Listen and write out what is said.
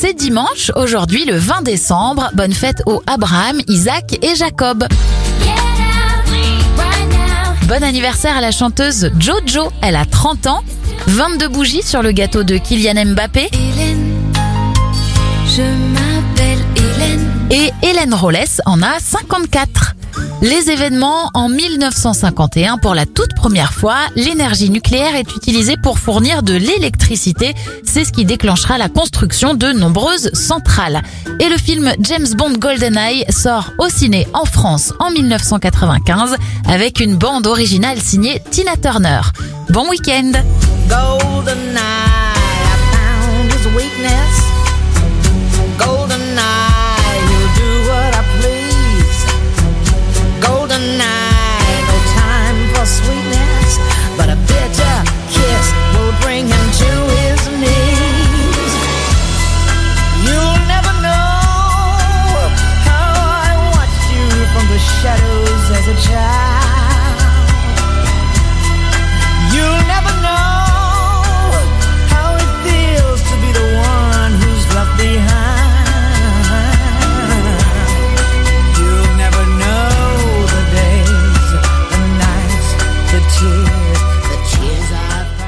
C'est dimanche, aujourd'hui le 20 décembre. Bonne fête aux Abraham, Isaac et Jacob. Bon anniversaire à la chanteuse Jojo, elle a 30 ans. 22 bougies sur le gâteau de Kylian Mbappé. Hélène, je m'appelle Hélène. Et Hélène Rollès en a 54. Les événements en 1951, pour la toute première fois, l'énergie nucléaire est utilisée pour fournir de l'électricité. C'est ce qui déclenchera la construction de nombreuses centrales. Et le film James Bond GoldenEye sort au ciné en France en 1995 avec une bande originale signée Tina Turner. Bon week-end golden The cheers I've